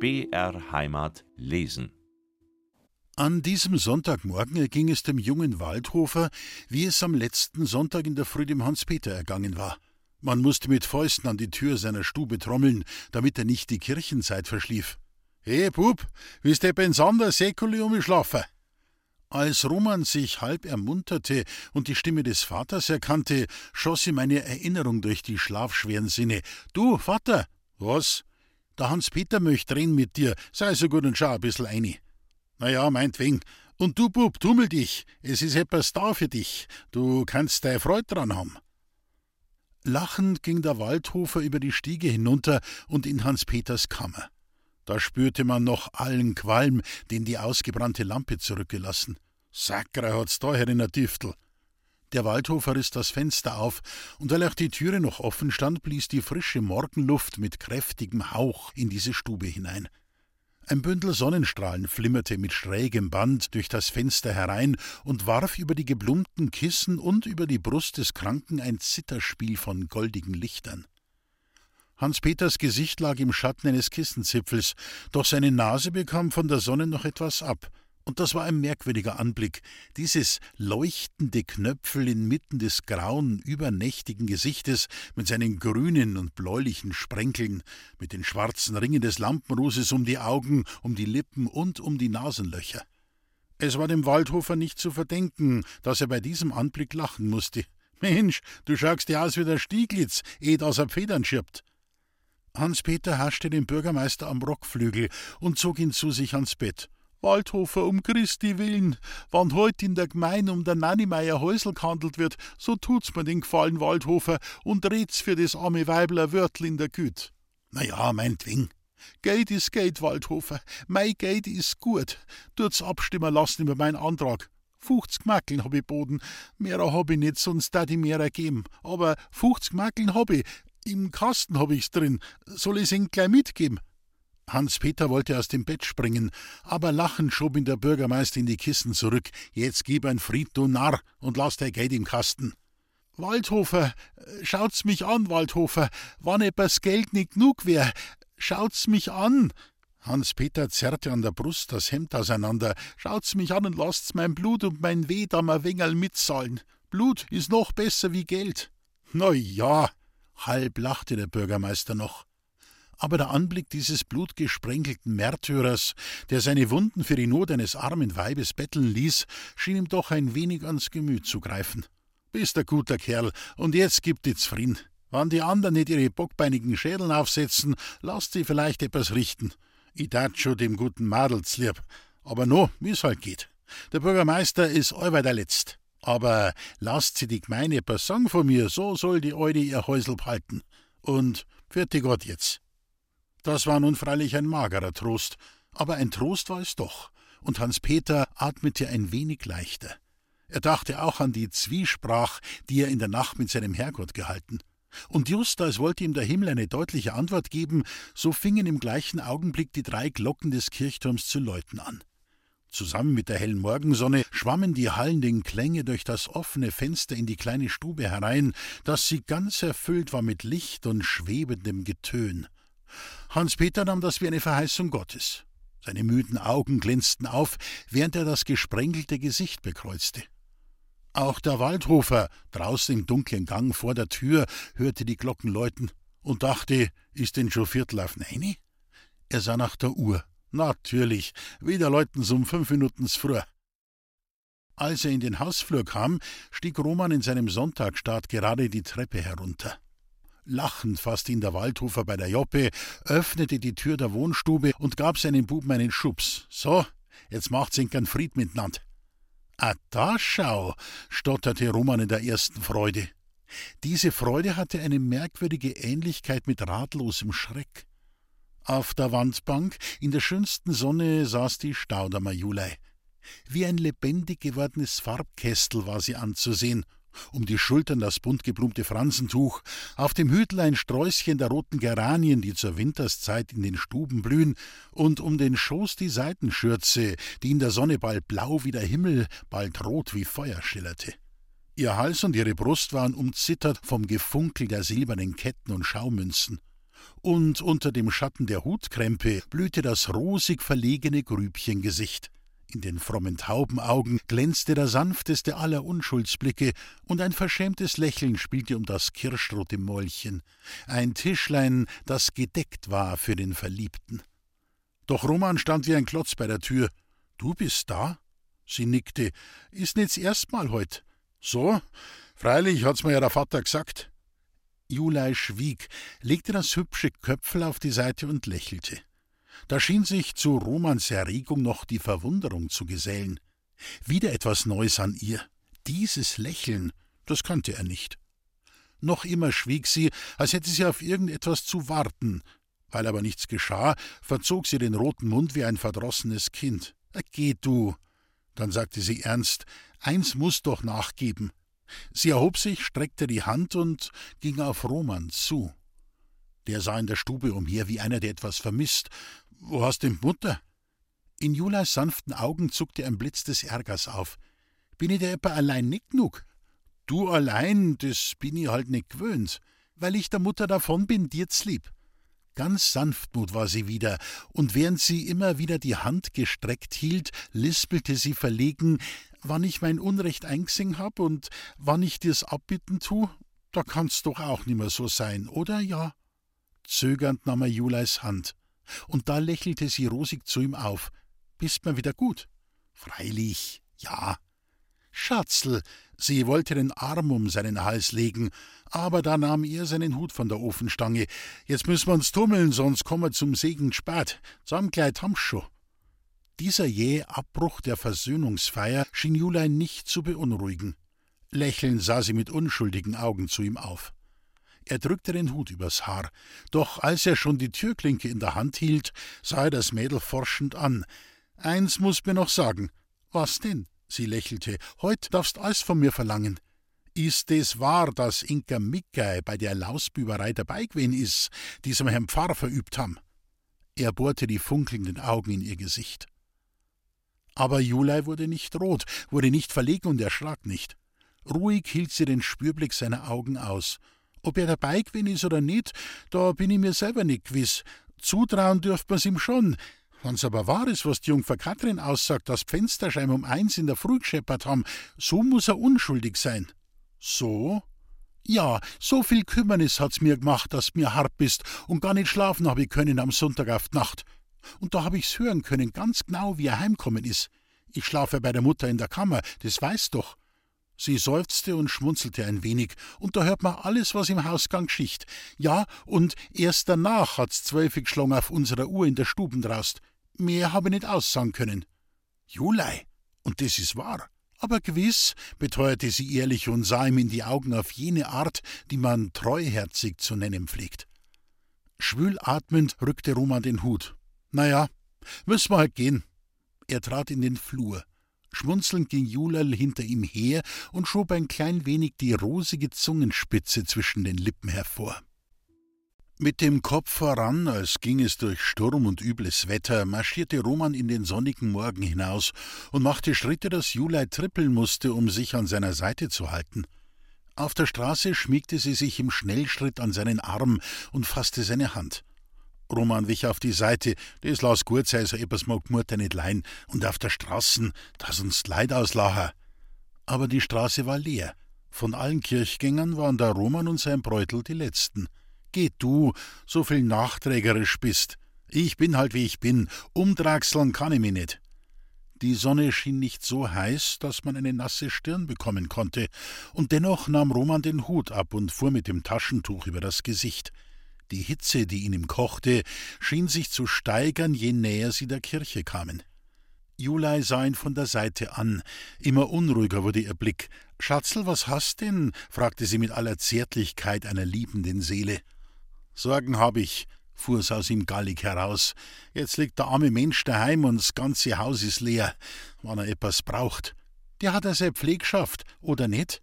BR Heimat lesen. An diesem Sonntagmorgen erging es dem jungen Waldhofer, wie es am letzten Sonntag in der Früh dem Hans-Peter ergangen war. Man musste mit Fäusten an die Tür seiner Stube trommeln, damit er nicht die Kirchenzeit verschlief. He, Bub, wie's de Bensander Säkuli umgeschlafen? Als Roman sich halb ermunterte und die Stimme des Vaters erkannte, schoss ihm eine Erinnerung durch die schlafschweren Sinne. Du, Vater! Was? Der Hans-Peter möcht reden mit dir, sei so gut und schau ein bissl eine. Na ja, meinetwegen. Und du, Bub, tummel dich, es ist etwas da für dich. Du kannst deine Freude dran haben. Lachend ging der Waldhofer über die Stiege hinunter und in Hans Peters Kammer. Da spürte man noch allen Qualm, den die ausgebrannte Lampe zurückgelassen. Sakra hat's da herin der Düftel. Der Waldhofer riss das Fenster auf, und weil auch die Türe noch offen stand, blies die frische Morgenluft mit kräftigem Hauch in diese Stube hinein. Ein Bündel Sonnenstrahlen flimmerte mit schrägem Band durch das Fenster herein und warf über die geblumpten Kissen und über die Brust des Kranken ein Zitterspiel von goldigen Lichtern. Hans Peters Gesicht lag im Schatten eines Kissenzipfels, doch seine Nase bekam von der Sonne noch etwas ab, und das war ein merkwürdiger Anblick, dieses leuchtende Knöpfel inmitten des grauen, übernächtigen Gesichtes mit seinen grünen und bläulichen Sprenkeln, mit den schwarzen Ringen des Lampenrußes um die Augen, um die Lippen und um die Nasenlöcher. Es war dem Waldhofer nicht zu verdenken, dass er bei diesem Anblick lachen musste. Mensch, du schaust ja aus wie der Stieglitz, eh das er Federn schirbt. Hans-Peter haschte den Bürgermeister am Rockflügel und zog ihn zu sich ans Bett. Waldhofer, um Christi willen, wann heut in der Gemeinde um der Nannimeier Häusl gehandelt wird, so tut's mir den Gefallen, Waldhofer, und red's für das arme Weibler Wörtl in der Güt. Na ja, meinetwegen. Geld ist Geld, Waldhofer. Mei Geld ist gut. Tut's abstimmen lassen über meinen Antrag. 50 Mackeln hab ich boden. Mehrer hab ich nicht, sonst da die mehrer geben. Aber 50 Mackeln hab ich. Im Kasten hab ich's drin. Soll ich's Ihnen gleich mitgeben? Hans-Peter wollte aus dem Bett springen, aber lachend schob ihn der Bürgermeister in die Kissen zurück. Jetzt gib ein Fried, du Narr, und lass dein Geld im Kasten. Waldhofer, schaut's mich an, Waldhofer, wann etwas Geld nicht genug wär, schaut's mich an. Hans-Peter zerrte an der Brust das Hemd auseinander. Schaut's mich an und lasst's mein Blut und mein Weh da mal Wengerl mitzahlen. Blut ist noch besser wie Geld. Na ja, halb lachte der Bürgermeister noch aber der Anblick dieses blutgesprenkelten Märtyrers, der seine Wunden für die Not eines armen Weibes betteln ließ, schien ihm doch ein wenig ans Gemüt zu greifen. Bist ein guter Kerl, und jetzt gib die zufrieden. Wann die anderen nicht ihre bockbeinigen Schädeln aufsetzen, lasst sie vielleicht etwas richten. Ich tat schon dem guten Madels lieb. Aber no, wie's halt geht. Der Bürgermeister ist allweil der Letzt. Aber lasst sie die Gemeinde sagen von mir, so soll die Eude ihr Häusl halten. Und vierte Gott jetzt. Das war nun freilich ein magerer Trost, aber ein Trost war es doch, und Hans Peter atmete ein wenig leichter. Er dachte auch an die Zwiesprach, die er in der Nacht mit seinem Herrgott gehalten. Und just als wollte ihm der Himmel eine deutliche Antwort geben, so fingen im gleichen Augenblick die drei Glocken des Kirchturms zu läuten an. Zusammen mit der hellen Morgensonne schwammen die hallenden Klänge durch das offene Fenster in die kleine Stube herein, dass sie ganz erfüllt war mit Licht und schwebendem Getön. Hans-Peter nahm das wie eine Verheißung Gottes. Seine müden Augen glänzten auf, während er das gesprengelte Gesicht bekreuzte. Auch der Waldhofer, draußen im dunklen Gang vor der Tür, hörte die Glocken läuten und dachte, ist denn schon Viertel auf neune? Er sah nach der Uhr. Natürlich, wieder läuten's um fünf Minuten früher. Als er in den Hausflur kam, stieg Roman in seinem Sonntagsstaat gerade die Treppe herunter. Lachend fasste ihn der Waldhofer bei der Joppe, öffnete die Tür der Wohnstube und gab seinem Buben einen Schubs. So, jetzt macht's ihn kein Fried miteinander. Ah, da schau, stotterte Roman in der ersten Freude. Diese Freude hatte eine merkwürdige Ähnlichkeit mit ratlosem Schreck. Auf der Wandbank in der schönsten Sonne saß die Staudamer Julei. Wie ein lebendig gewordenes Farbkästel war sie anzusehen, um die Schultern das bunt geblumte Fransentuch, auf dem Hütel ein Sträußchen der roten Geranien, die zur Winterszeit in den Stuben blühen, und um den Schoß die Seitenschürze, die in der Sonne bald blau wie der Himmel, bald rot wie Feuer schillerte. Ihr Hals und ihre Brust waren umzittert vom Gefunkel der silbernen Ketten und Schaumünzen. und unter dem Schatten der Hutkrempe blühte das rosig verlegene Grübchengesicht. In den frommen Taubenaugen glänzte der sanfteste aller Unschuldsblicke, und ein verschämtes Lächeln spielte um das kirschrote Mäulchen, ein Tischlein, das gedeckt war für den Verliebten. Doch Roman stand wie ein Klotz bei der Tür. Du bist da? Sie nickte. Ist nichts erstmal heut. So? Freilich hat's mir ja der Vater gesagt. Julei schwieg, legte das hübsche Köpfel auf die Seite und lächelte. Da schien sich zu Romans Erregung noch die Verwunderung zu gesellen. Wieder etwas Neues an ihr. Dieses Lächeln, das kannte er nicht. Noch immer schwieg sie, als hätte sie auf irgendetwas zu warten. Weil aber nichts geschah, verzog sie den roten Mund wie ein verdrossenes Kind. Geh du. Dann sagte sie ernst, eins muss doch nachgeben. Sie erhob sich, streckte die Hand und ging auf Roman zu. Der sah in der Stube umher wie einer, der etwas vermisst. Wo hast denn Mutter? In Julas sanften Augen zuckte ein Blitz des Ärgers auf. Bin ich da etwa allein nicht genug? Du allein, das bin ich halt nicht gewöhnt. Weil ich der Mutter davon bin, dir's lieb. Ganz sanftmut war sie wieder, und während sie immer wieder die Hand gestreckt hielt, lispelte sie verlegen, wann ich mein Unrecht eingesehen hab und wann ich dir's abbitten tu, da kann's doch auch nimmer so sein, oder ja? Zögernd nahm er Juleis Hand, und da lächelte sie rosig zu ihm auf. Bist mir wieder gut? Freilich, ja. Schatzl, sie wollte den Arm um seinen Hals legen, aber da nahm er seinen Hut von der Ofenstange. Jetzt müssen wir uns tummeln, sonst kommen wir zum Segen spät. Zusammenkleid haben's schon. Dieser jähe Abbruch der Versöhnungsfeier schien Julein nicht zu beunruhigen. Lächelnd sah sie mit unschuldigen Augen zu ihm auf. Er drückte den Hut übers Haar, doch als er schon die Türklinke in der Hand hielt, sah er das Mädel forschend an. Eins muss mir noch sagen. Was denn? Sie lächelte. Heut darfst alles von mir verlangen. Ist es wahr, dass Inka Mickey bei der Lausbüberei dabei gewesen ist, die sie Herrn Pfarrer verübt haben? Er bohrte die funkelnden Augen in ihr Gesicht. Aber Julei wurde nicht rot, wurde nicht verlegen und erschrak nicht. Ruhig hielt sie den Spürblick seiner Augen aus. Ob er dabei gewesen ist oder nicht, da bin ich mir selber nicht gewiss. Zutrauen dürft man's ihm schon. Wenn's aber wahr ist, was die Jungfer Katrin aussagt, dass Fensterscheiben um eins in der Früh gescheppert haben, so muss er unschuldig sein. So? Ja, so viel Kümmernis hat's mir gemacht, dass mir hart bist und gar nicht schlafen hab ich können am Sonntag auf Nacht. Und da hab ich's hören können, ganz genau, wie er heimkommen ist. Ich schlafe bei der Mutter in der Kammer, das weißt doch. Sie seufzte und schmunzelte ein wenig, und da hört man alles, was im Hausgang schicht. Ja, und erst danach hat's zwölfig geschlagen auf unserer Uhr in der Stuben draust. Mehr habe ich nicht aussagen können. Julei, und das ist wahr. Aber gewiss, beteuerte sie ehrlich und sah ihm in die Augen auf jene Art, die man treuherzig zu nennen pflegt. Schwül atmend rückte Roman den Hut. Na ja, müssen wir halt gehen. Er trat in den Flur. Schmunzelnd ging Julal hinter ihm her und schob ein klein wenig die rosige Zungenspitze zwischen den Lippen hervor. Mit dem Kopf voran, als ging es durch Sturm und übles Wetter, marschierte Roman in den sonnigen Morgen hinaus und machte Schritte, dass Julai trippeln musste, um sich an seiner Seite zu halten. Auf der Straße schmiegte sie sich im Schnellschritt an seinen Arm und fasste seine Hand. Roman wich auf die Seite, das lass gut sein, so etwas mag Mutter nicht lein, und auf der Straßen, das uns Leid auslacher. Aber die Straße war leer. Von allen Kirchgängern waren da Roman und sein Bräutel die letzten. Geh du, so viel nachträgerisch bist. Ich bin halt wie ich bin, umdrachseln kann ich mich nicht. Die Sonne schien nicht so heiß, dass man eine nasse Stirn bekommen konnte, und dennoch nahm Roman den Hut ab und fuhr mit dem Taschentuch über das Gesicht. Die Hitze, die in ihm kochte, schien sich zu steigern, je näher sie der Kirche kamen. Julei sah ihn von der Seite an. Immer unruhiger wurde ihr Blick. Schatzl, was hast denn? fragte sie mit aller Zärtlichkeit einer liebenden Seele. Sorgen hab ich, fuhr es aus ihm gallig heraus. Jetzt liegt der arme Mensch daheim und das ganze Haus ist leer, wann er etwas braucht. Der hat er seine Pflegschaft, oder nicht?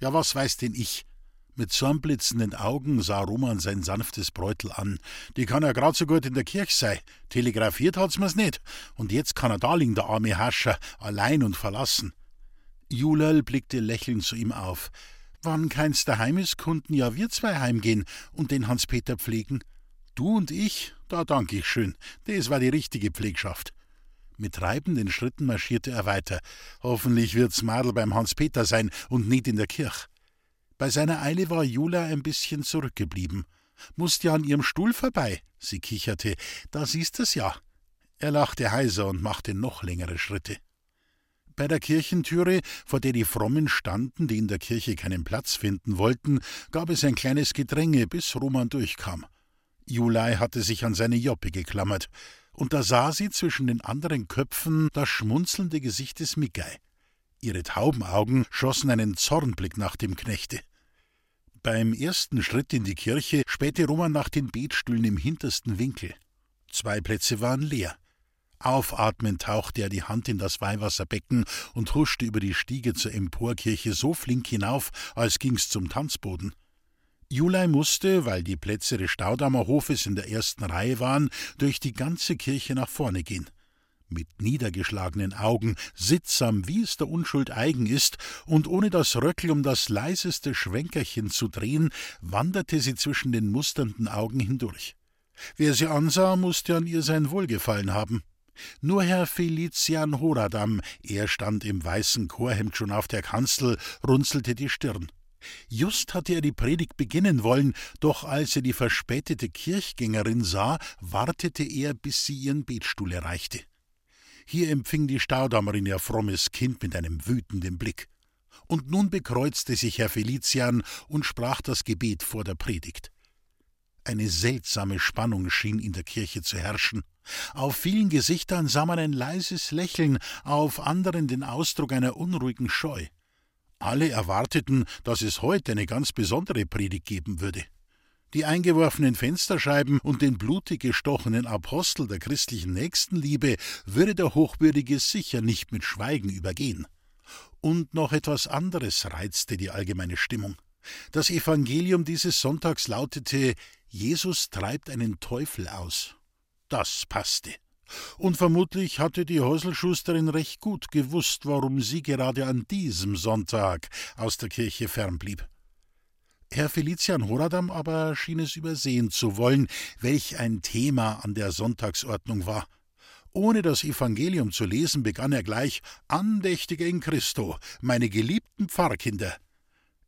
Ja, was weiß denn ich? Mit zornblitzenden Augen sah Roman sein sanftes Bräutel an. Die kann ja grad so gut in der Kirche sein. Telegrafiert hat's mir's nicht. Und jetzt kann er da liegen, der arme Herrscher, allein und verlassen. Julal blickte lächelnd zu ihm auf. Wann keins daheim ist, konnten ja wir zwei heimgehen und den Hans-Peter pflegen. Du und ich, da dank ich schön, das war die richtige Pflegschaft. Mit treibenden Schritten marschierte er weiter. Hoffentlich wird's Madel beim Hans-Peter sein und nicht in der Kirch. Bei seiner Eile war Jula ein bisschen zurückgeblieben. Musst ja an ihrem Stuhl vorbei, sie kicherte. Da siehst es ja. Er lachte heiser und machte noch längere Schritte. Bei der Kirchentüre, vor der die Frommen standen, die in der Kirche keinen Platz finden wollten, gab es ein kleines Gedränge, bis Roman durchkam. Julai hatte sich an seine Joppe geklammert, und da sah sie zwischen den anderen Köpfen das schmunzelnde Gesicht des Mickey. Ihre tauben Augen schossen einen Zornblick nach dem Knechte. Beim ersten Schritt in die Kirche spähte Roman nach den Betstühlen im hintersten Winkel. Zwei Plätze waren leer. Aufatmend tauchte er die Hand in das Weihwasserbecken und huschte über die Stiege zur Emporkirche so flink hinauf, als ging's zum Tanzboden. Julai musste, weil die Plätze des Staudammer Hofes in der ersten Reihe waren, durch die ganze Kirche nach vorne gehen. Mit niedergeschlagenen Augen, sittsam, wie es der Unschuld eigen ist, und ohne das Röckel um das leiseste Schwenkerchen zu drehen, wanderte sie zwischen den musternden Augen hindurch. Wer sie ansah, musste an ihr sein Wohlgefallen haben. Nur Herr Felician Horadam, er stand im weißen Chorhemd schon auf der Kanzel, runzelte die Stirn. Just hatte er die Predigt beginnen wollen, doch als er die verspätete Kirchgängerin sah, wartete er, bis sie ihren Betstuhl erreichte. Hier empfing die Staudammerin ihr frommes Kind mit einem wütenden Blick. Und nun bekreuzte sich Herr Felician und sprach das Gebet vor der Predigt. Eine seltsame Spannung schien in der Kirche zu herrschen. Auf vielen Gesichtern sah man ein leises Lächeln, auf anderen den Ausdruck einer unruhigen Scheu. Alle erwarteten, dass es heute eine ganz besondere Predigt geben würde. Die eingeworfenen Fensterscheiben und den blutig gestochenen Apostel der christlichen Nächstenliebe würde der Hochwürdige sicher nicht mit Schweigen übergehen. Und noch etwas anderes reizte die allgemeine Stimmung. Das Evangelium dieses Sonntags lautete Jesus treibt einen Teufel aus. Das passte. Und vermutlich hatte die Häuselschusterin recht gut gewusst, warum sie gerade an diesem Sonntag aus der Kirche fernblieb. Herr Felician Horadam aber schien es übersehen zu wollen, welch ein Thema an der Sonntagsordnung war. Ohne das Evangelium zu lesen, begann er gleich Andächtige in Christo, meine geliebten Pfarrkinder.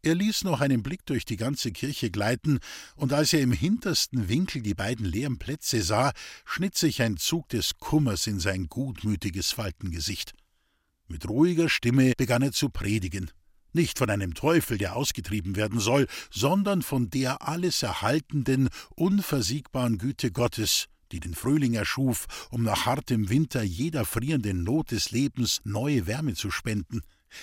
Er ließ noch einen Blick durch die ganze Kirche gleiten, und als er im hintersten Winkel die beiden leeren Plätze sah, schnitt sich ein Zug des Kummers in sein gutmütiges Faltengesicht. Mit ruhiger Stimme begann er zu predigen. Nicht von einem Teufel, der ausgetrieben werden soll, sondern von der alles erhaltenden, unversiegbaren Güte Gottes, die den Frühling erschuf, um nach hartem Winter jeder frierenden Not des Lebens neue Wärme zu spenden.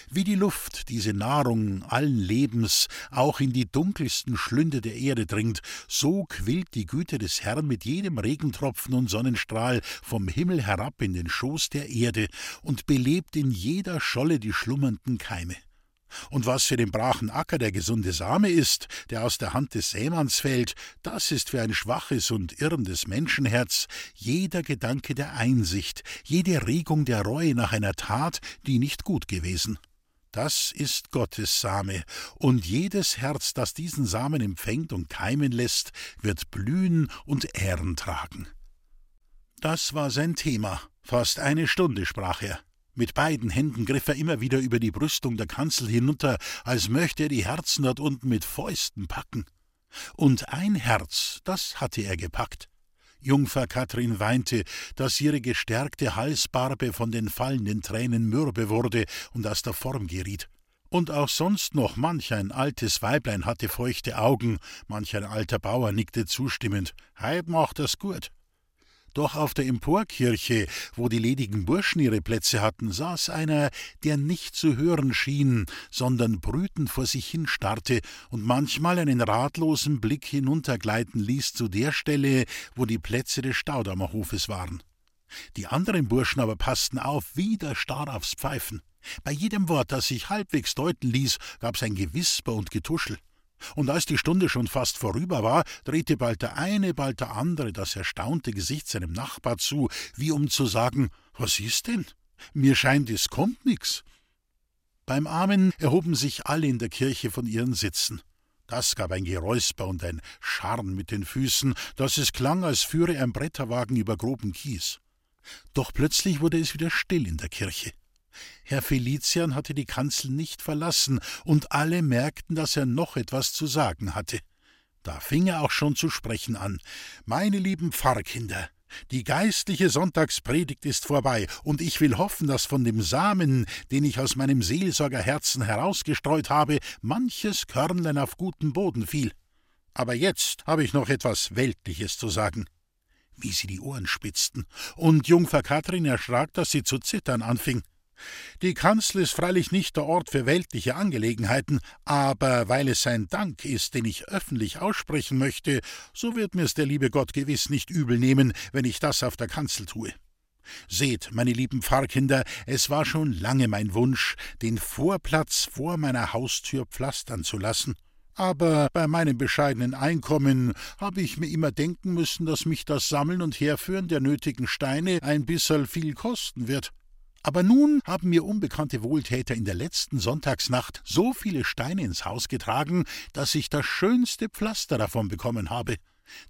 Wie die Luft, diese Nahrung allen Lebens, auch in die dunkelsten Schlünde der Erde dringt, so quillt die Güte des Herrn mit jedem Regentropfen und Sonnenstrahl vom Himmel herab in den Schoß der Erde und belebt in jeder Scholle die schlummernden Keime. Und was für den brachen Acker der gesunde Same ist, der aus der Hand des Sämanns fällt, das ist für ein schwaches und irrendes Menschenherz jeder Gedanke der Einsicht, jede Regung der Reue nach einer Tat, die nicht gut gewesen. Das ist Gottes Same, und jedes Herz, das diesen Samen empfängt und keimen lässt, wird blühen und Ehren tragen. Das war sein Thema. Fast eine Stunde sprach er. Mit beiden Händen griff er immer wieder über die Brüstung der Kanzel hinunter, als möchte er die Herzen dort unten mit Fäusten packen. Und ein Herz, das hatte er gepackt. Jungfer Kathrin weinte, dass ihre gestärkte Halsbarbe von den fallenden Tränen mürbe wurde und aus der Form geriet. Und auch sonst noch manch ein altes Weiblein hatte feuchte Augen, manch ein alter Bauer nickte zustimmend. Heid macht das gut. Doch auf der Emporkirche, wo die ledigen Burschen ihre Plätze hatten, saß einer, der nicht zu hören schien, sondern brütend vor sich hinstarrte und manchmal einen ratlosen Blick hinuntergleiten ließ zu der Stelle, wo die Plätze des Staudammerhofes waren. Die anderen Burschen aber passten auf, wieder starr aufs Pfeifen. Bei jedem Wort, das sich halbwegs deuten ließ, gab's ein Gewisper und Getuschel. Und als die Stunde schon fast vorüber war, drehte bald der eine, bald der andere das erstaunte Gesicht seinem Nachbar zu, wie um zu sagen: Was ist denn? Mir scheint, es kommt nix. Beim Amen erhoben sich alle in der Kirche von ihren Sitzen. Das gab ein Geräusper und ein Scharren mit den Füßen, dass es klang, als führe ein Bretterwagen über groben Kies. Doch plötzlich wurde es wieder still in der Kirche. Herr Felician hatte die Kanzel nicht verlassen, und alle merkten, dass er noch etwas zu sagen hatte. Da fing er auch schon zu sprechen an. Meine lieben Pfarrkinder, die geistliche Sonntagspredigt ist vorbei, und ich will hoffen, dass von dem Samen, den ich aus meinem Seelsorgerherzen herausgestreut habe, manches Körnlein auf guten Boden fiel. Aber jetzt habe ich noch etwas Weltliches zu sagen. Wie sie die Ohren spitzten, und Jungfer Katrin erschrak, dass sie zu zittern anfing. Die Kanzel ist freilich nicht der Ort für weltliche Angelegenheiten, aber weil es ein Dank ist, den ich öffentlich aussprechen möchte, so wird mir's der liebe Gott gewiss nicht übel nehmen, wenn ich das auf der Kanzel tue. Seht, meine lieben Pfarrkinder, es war schon lange mein Wunsch, den Vorplatz vor meiner Haustür pflastern zu lassen. Aber bei meinem bescheidenen Einkommen habe ich mir immer denken müssen, dass mich das Sammeln und Herführen der nötigen Steine ein bisserl viel kosten wird. Aber nun haben mir unbekannte Wohltäter in der letzten Sonntagsnacht so viele Steine ins Haus getragen, dass ich das schönste Pflaster davon bekommen habe.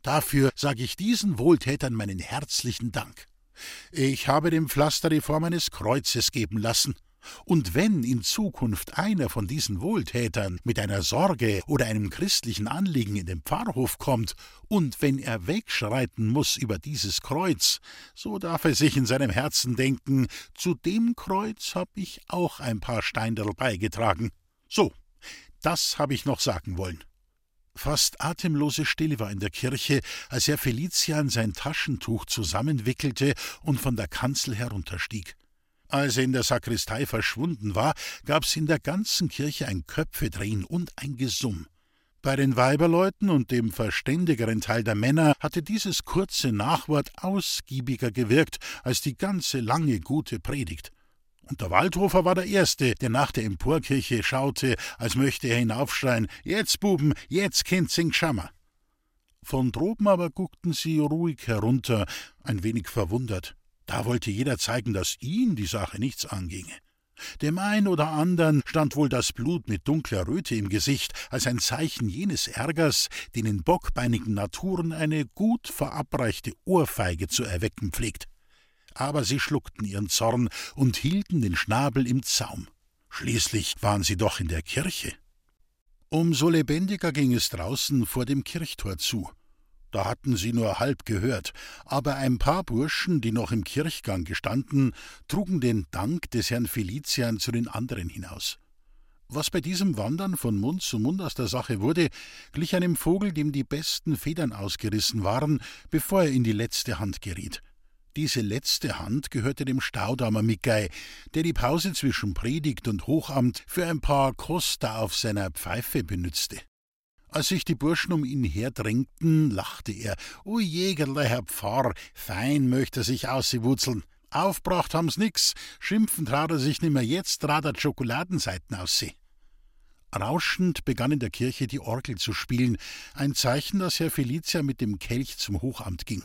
Dafür sage ich diesen Wohltätern meinen herzlichen Dank. Ich habe dem Pflaster die Form eines Kreuzes geben lassen. Und wenn in Zukunft einer von diesen Wohltätern mit einer Sorge oder einem christlichen Anliegen in den Pfarrhof kommt, und wenn er wegschreiten muss über dieses Kreuz, so darf er sich in seinem Herzen denken, zu dem Kreuz hab ich auch ein paar Steinerl beigetragen. So, das hab ich noch sagen wollen. Fast atemlose Stille war in der Kirche, als Herr Felician sein Taschentuch zusammenwickelte und von der Kanzel herunterstieg. Als er in der Sakristei verschwunden war, gab's in der ganzen Kirche ein Köpfedrehen und ein Gesumm. Bei den Weiberleuten und dem verständigeren Teil der Männer hatte dieses kurze Nachwort ausgiebiger gewirkt als die ganze lange gute Predigt. Und der Waldhofer war der Erste, der nach der Emporkirche schaute, als möchte er hinaufschreien: Jetzt, Buben, jetzt kennt sing Schammer. Von droben aber guckten sie ruhig herunter, ein wenig verwundert. Da wollte jeder zeigen, dass ihn die Sache nichts anginge. Dem einen oder anderen stand wohl das Blut mit dunkler Röte im Gesicht, als ein Zeichen jenes Ärgers, den in bockbeinigen Naturen eine gut verabreichte Ohrfeige zu erwecken pflegt. Aber sie schluckten ihren Zorn und hielten den Schnabel im Zaum. Schließlich waren sie doch in der Kirche. Umso lebendiger ging es draußen vor dem Kirchtor zu. Da hatten sie nur halb gehört, aber ein paar Burschen, die noch im Kirchgang gestanden, trugen den Dank des Herrn Felician zu den anderen hinaus. Was bei diesem Wandern von Mund zu Mund aus der Sache wurde, glich einem Vogel, dem die besten Federn ausgerissen waren, bevor er in die letzte Hand geriet. Diese letzte Hand gehörte dem Staudamer Mickey, der die Pause zwischen Predigt und Hochamt für ein paar Koster auf seiner Pfeife benützte. Als sich die Burschen um ihn herdrängten, lachte er. O Jägerle, Herr Pfarr, fein möchte sich aussewutzeln. Aufbracht haben's nix, schimpfen trat er sich nimmer, jetzt trat er Schokoladenseiten ausseh. Rauschend begann in der Kirche die Orgel zu spielen, ein Zeichen, dass Herr Felicia mit dem Kelch zum Hochamt ging.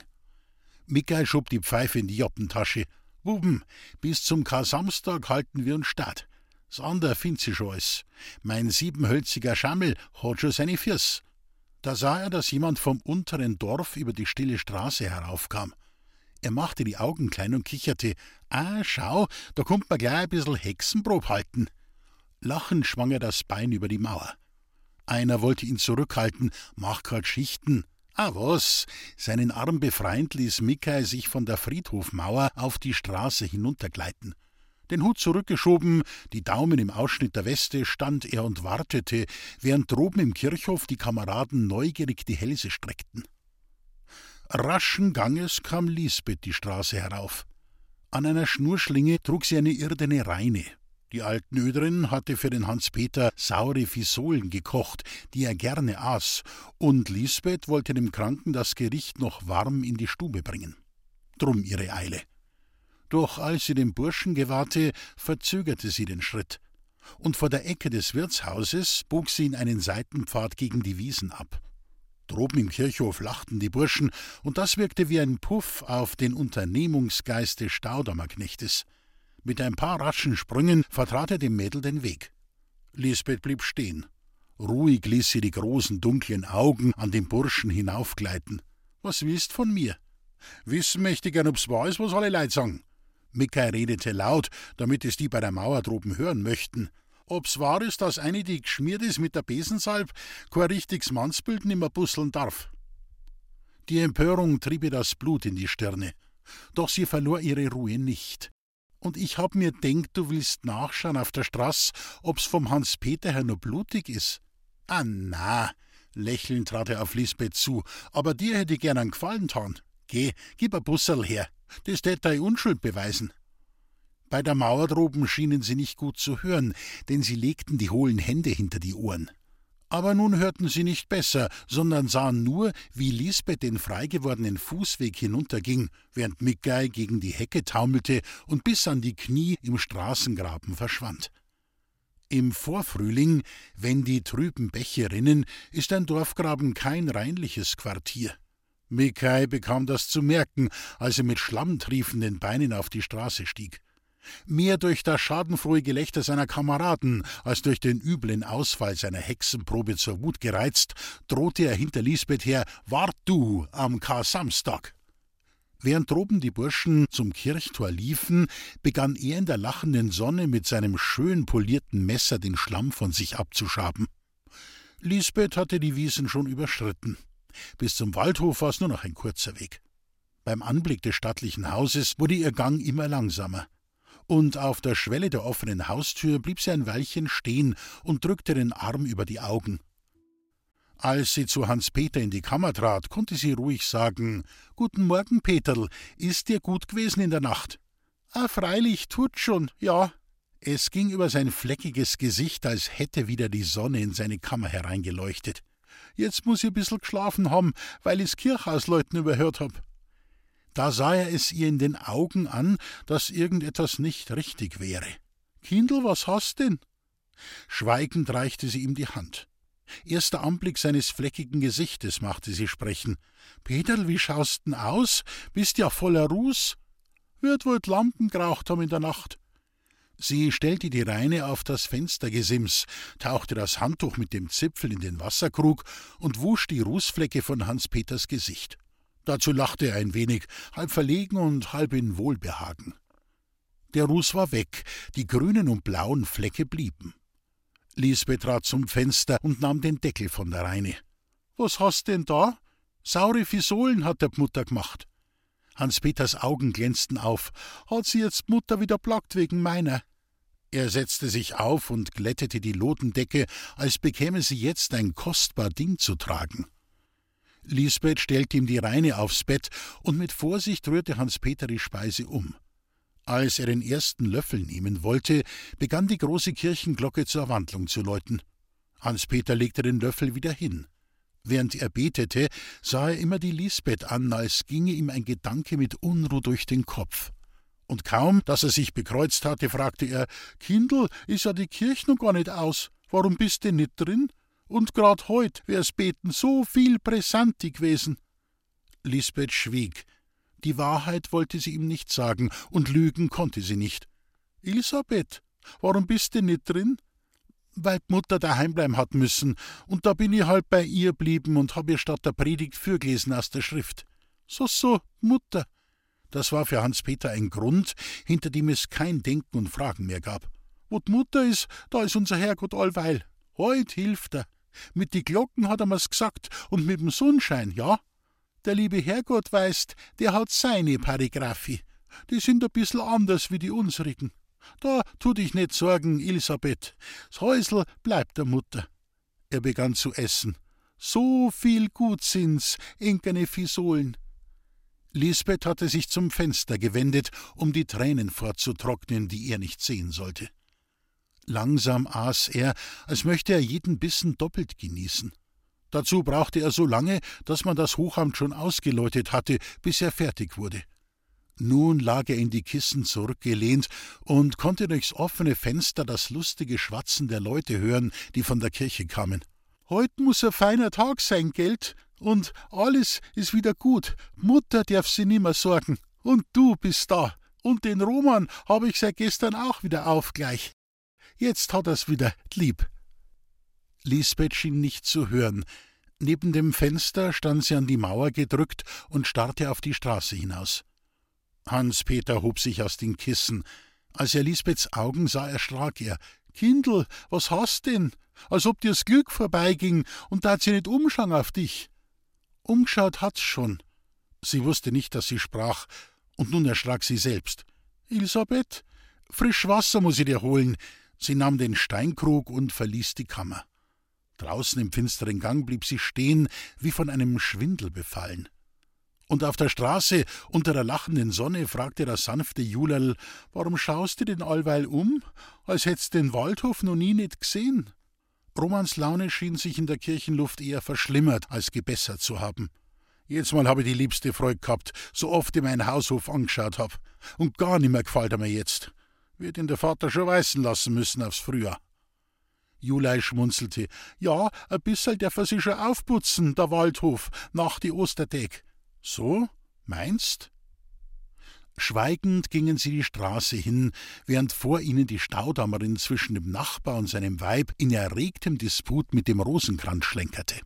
Michael schob die Pfeife in die Joppentasche. Buben, bis zum Kar-Samstag halten wir uns statt. Das andere findet sie schon alles. Mein siebenhölziger Schammel hat schon seine Fürs. Da sah er, dass jemand vom unteren Dorf über die stille Straße heraufkam. Er machte die Augen klein und kicherte. Ah, schau, da kommt man gleich ein bissel Hexenprob halten. Lachend schwang er das Bein über die Mauer. Einer wollte ihn zurückhalten, mach grad Schichten. Ah, was? Seinen Arm befreiend ließ Mikai sich von der Friedhofmauer auf die Straße hinuntergleiten. Den Hut zurückgeschoben, die Daumen im Ausschnitt der Weste, stand er und wartete, während droben im Kirchhof die Kameraden neugierig die Hälse streckten. Raschen Ganges kam Lisbeth die Straße herauf. An einer Schnurschlinge trug sie eine irdene Reine. Die Altnöderin hatte für den Hans-Peter saure Fisolen gekocht, die er gerne aß, und Lisbeth wollte dem Kranken das Gericht noch warm in die Stube bringen. Drum ihre Eile. Doch als sie den Burschen gewahrte, verzögerte sie den Schritt. Und vor der Ecke des Wirtshauses bog sie in einen Seitenpfad gegen die Wiesen ab. Droben im Kirchhof lachten die Burschen, und das wirkte wie ein Puff auf den Unternehmungsgeist des Staudamerknechtes. Mit ein paar raschen Sprüngen vertrat er dem Mädel den Weg. Lisbeth blieb stehen. Ruhig ließ sie die großen dunklen Augen an den Burschen hinaufgleiten. Was willst von mir? Wissen möchte gern, ob's wahr ist, was alle Leute sagen. Mickey redete laut, damit es die bei der Mauer droben hören möchten. Ob's wahr ist, dass eine, die geschmiert ist mit der Besensalb, kein richtiges Mannsbild nimmer busseln darf. Die Empörung trieb ihr das Blut in die Stirne. Doch sie verlor ihre Ruhe nicht. Und ich hab mir denkt, du willst nachschauen auf der Straß, ob's vom Hans-Peter her noch blutig is. Ah, na, lächelnd trat er auf Lisbeth zu, aber dir hätte ich gern einen Gefallen getan. Geh, gib ein Busserl her, das tät deine Unschuld beweisen. Bei der Mauer droben schienen sie nicht gut zu hören, denn sie legten die hohlen Hände hinter die Ohren. Aber nun hörten sie nicht besser, sondern sahen nur, wie Lisbeth den freigewordenen Fußweg hinunterging, während Mickey gegen die Hecke taumelte und bis an die Knie im Straßengraben verschwand. Im Vorfrühling, wenn die trüben Bäche rinnen, ist ein Dorfgraben kein reinliches Quartier. Mickey bekam das zu merken, als er mit schlammtriefenden Beinen auf die Straße stieg. Mehr durch das schadenfrohe Gelächter seiner Kameraden als durch den üblen Ausfall seiner Hexenprobe zur Wut gereizt, drohte er hinter Lisbeth her: Wart du am Kar-Samstag! Während droben die Burschen zum Kirchtor liefen, begann er in der lachenden Sonne mit seinem schön polierten Messer den Schlamm von sich abzuschaben. Lisbeth hatte die Wiesen schon überschritten. Bis zum Waldhof war es nur noch ein kurzer Weg. Beim Anblick des stattlichen Hauses wurde ihr Gang immer langsamer und auf der Schwelle der offenen Haustür blieb sie ein Weilchen stehen und drückte den Arm über die Augen. Als sie zu Hans Peter in die Kammer trat, konnte sie ruhig sagen Guten Morgen, Peterl, ist dir gut gewesen in der Nacht? Ah, freilich, tut schon, ja. Es ging über sein fleckiges Gesicht, als hätte wieder die Sonne in seine Kammer hereingeleuchtet. Jetzt muss ich ein bissel geschlafen haben, weil ich's Kirchhausleuten überhört hab. Da sah er es ihr in den Augen an, dass irgendetwas nicht richtig wäre. Kindl, was hast denn? Schweigend reichte sie ihm die Hand. Erst der Anblick seines fleckigen Gesichtes machte sie sprechen. Peterl, wie schaust denn aus? Bist ja voller Ruß. Wird wohl Lampen geraucht haben in der Nacht. Sie stellte die Reine auf das Fenstergesims, tauchte das Handtuch mit dem Zipfel in den Wasserkrug und wusch die Rußflecke von Hans Peters Gesicht. Dazu lachte er ein wenig, halb verlegen und halb in Wohlbehagen. Der Ruß war weg, die grünen und blauen Flecke blieben. Lisbeth trat zum Fenster und nahm den Deckel von der Reine. Was hast denn da? Saure Fisolen hat der Mutter gemacht. Hans-Peters Augen glänzten auf. Hat sie jetzt Mutter wieder plagt wegen meiner? Er setzte sich auf und glättete die Lotendecke, als bekäme sie jetzt ein kostbar Ding zu tragen. Lisbeth stellte ihm die Reine aufs Bett, und mit Vorsicht rührte Hans-Peter die Speise um. Als er den ersten Löffel nehmen wollte, begann die große Kirchenglocke zur Wandlung zu läuten. Hans-Peter legte den Löffel wieder hin. Während er betete, sah er immer die Lisbeth an, als ginge ihm ein Gedanke mit Unruh durch den Kopf. Und kaum, dass er sich bekreuzt hatte, fragte er: Kindl, ist ja die Kirche noch gar nicht aus. Warum bist du nicht drin? Und grad heut wär's beten so viel Präsanti gewesen. Lisbeth schwieg. Die Wahrheit wollte sie ihm nicht sagen, und lügen konnte sie nicht. Elisabeth, warum bist du nicht drin? Weil Mutter daheim bleiben hat müssen, und da bin ich halt bei ihr blieben und hab ihr statt der Predigt fürgelesen aus der Schrift. So, so, Mutter. Das war für Hans-Peter ein Grund, hinter dem es kein Denken und Fragen mehr gab. Wo d Mutter is, da is unser Herrgott allweil. Heut hilft er. Mit die Glocken hat er mir's gesagt und mit dem Sonnenschein, ja. Der liebe Herrgott weißt, der hat seine Paragraphi. Die sind ein bissel anders wie die unsrigen. Da tu dich nicht sorgen, Elisabeth. Das Häusl bleibt der Mutter. Er begann zu essen. So viel gut sind's, enkerne Fisolen. Lisbeth hatte sich zum Fenster gewendet, um die Tränen fortzutrocknen, die er nicht sehen sollte. Langsam aß er, als möchte er jeden Bissen doppelt genießen. Dazu brauchte er so lange, dass man das Hochamt schon ausgeläutet hatte, bis er fertig wurde. Nun lag er in die Kissen zurückgelehnt und konnte durchs offene Fenster das lustige Schwatzen der Leute hören, die von der Kirche kamen. Heut muss ein feiner Tag sein, Geld, und alles ist wieder gut. Mutter darf sie nimmer sorgen. Und du bist da. Und den Roman habe ich seit gestern auch wieder auf gleich. Jetzt hat er's wieder lieb. Lisbeth schien nicht zu hören. Neben dem Fenster stand sie an die Mauer gedrückt und starrte auf die Straße hinaus. Hans-Peter hob sich aus den Kissen. Als er Lisbeths Augen sah, erschrak er. Kindl, was hast denn? Als ob dir's Glück vorbeiging und da hat sie nicht umschauen auf dich. Umgeschaut hat's schon. Sie wusste nicht, dass sie sprach, und nun erschrak sie selbst. Elisabeth, frisch Wasser muss ich dir holen. Sie nahm den Steinkrug und verließ die Kammer. Draußen im finsteren Gang blieb sie stehen, wie von einem Schwindel befallen. Und auf der Straße, unter der lachenden Sonne, fragte das sanfte Julerl, warum schaust du denn allweil um, als hättst den Waldhof noch nie nicht gesehen? Romans Laune schien sich in der Kirchenluft eher verschlimmert als gebessert zu haben. Jetzt mal habe ich die liebste Freude gehabt, so oft ich meinen Haushof angeschaut hab. Und gar nimmer gefällt er mir jetzt. Wird ihn der Vater schon weißen lassen müssen aufs Frühjahr. Julei schmunzelte. Ja, ein bissel darf er sich schon aufputzen, der Waldhof, nach die Ostertag. So? Meinst? Schweigend gingen sie die Straße hin, während vor ihnen die Staudammerin zwischen dem Nachbar und seinem Weib in erregtem Disput mit dem Rosenkranz schlenkerte.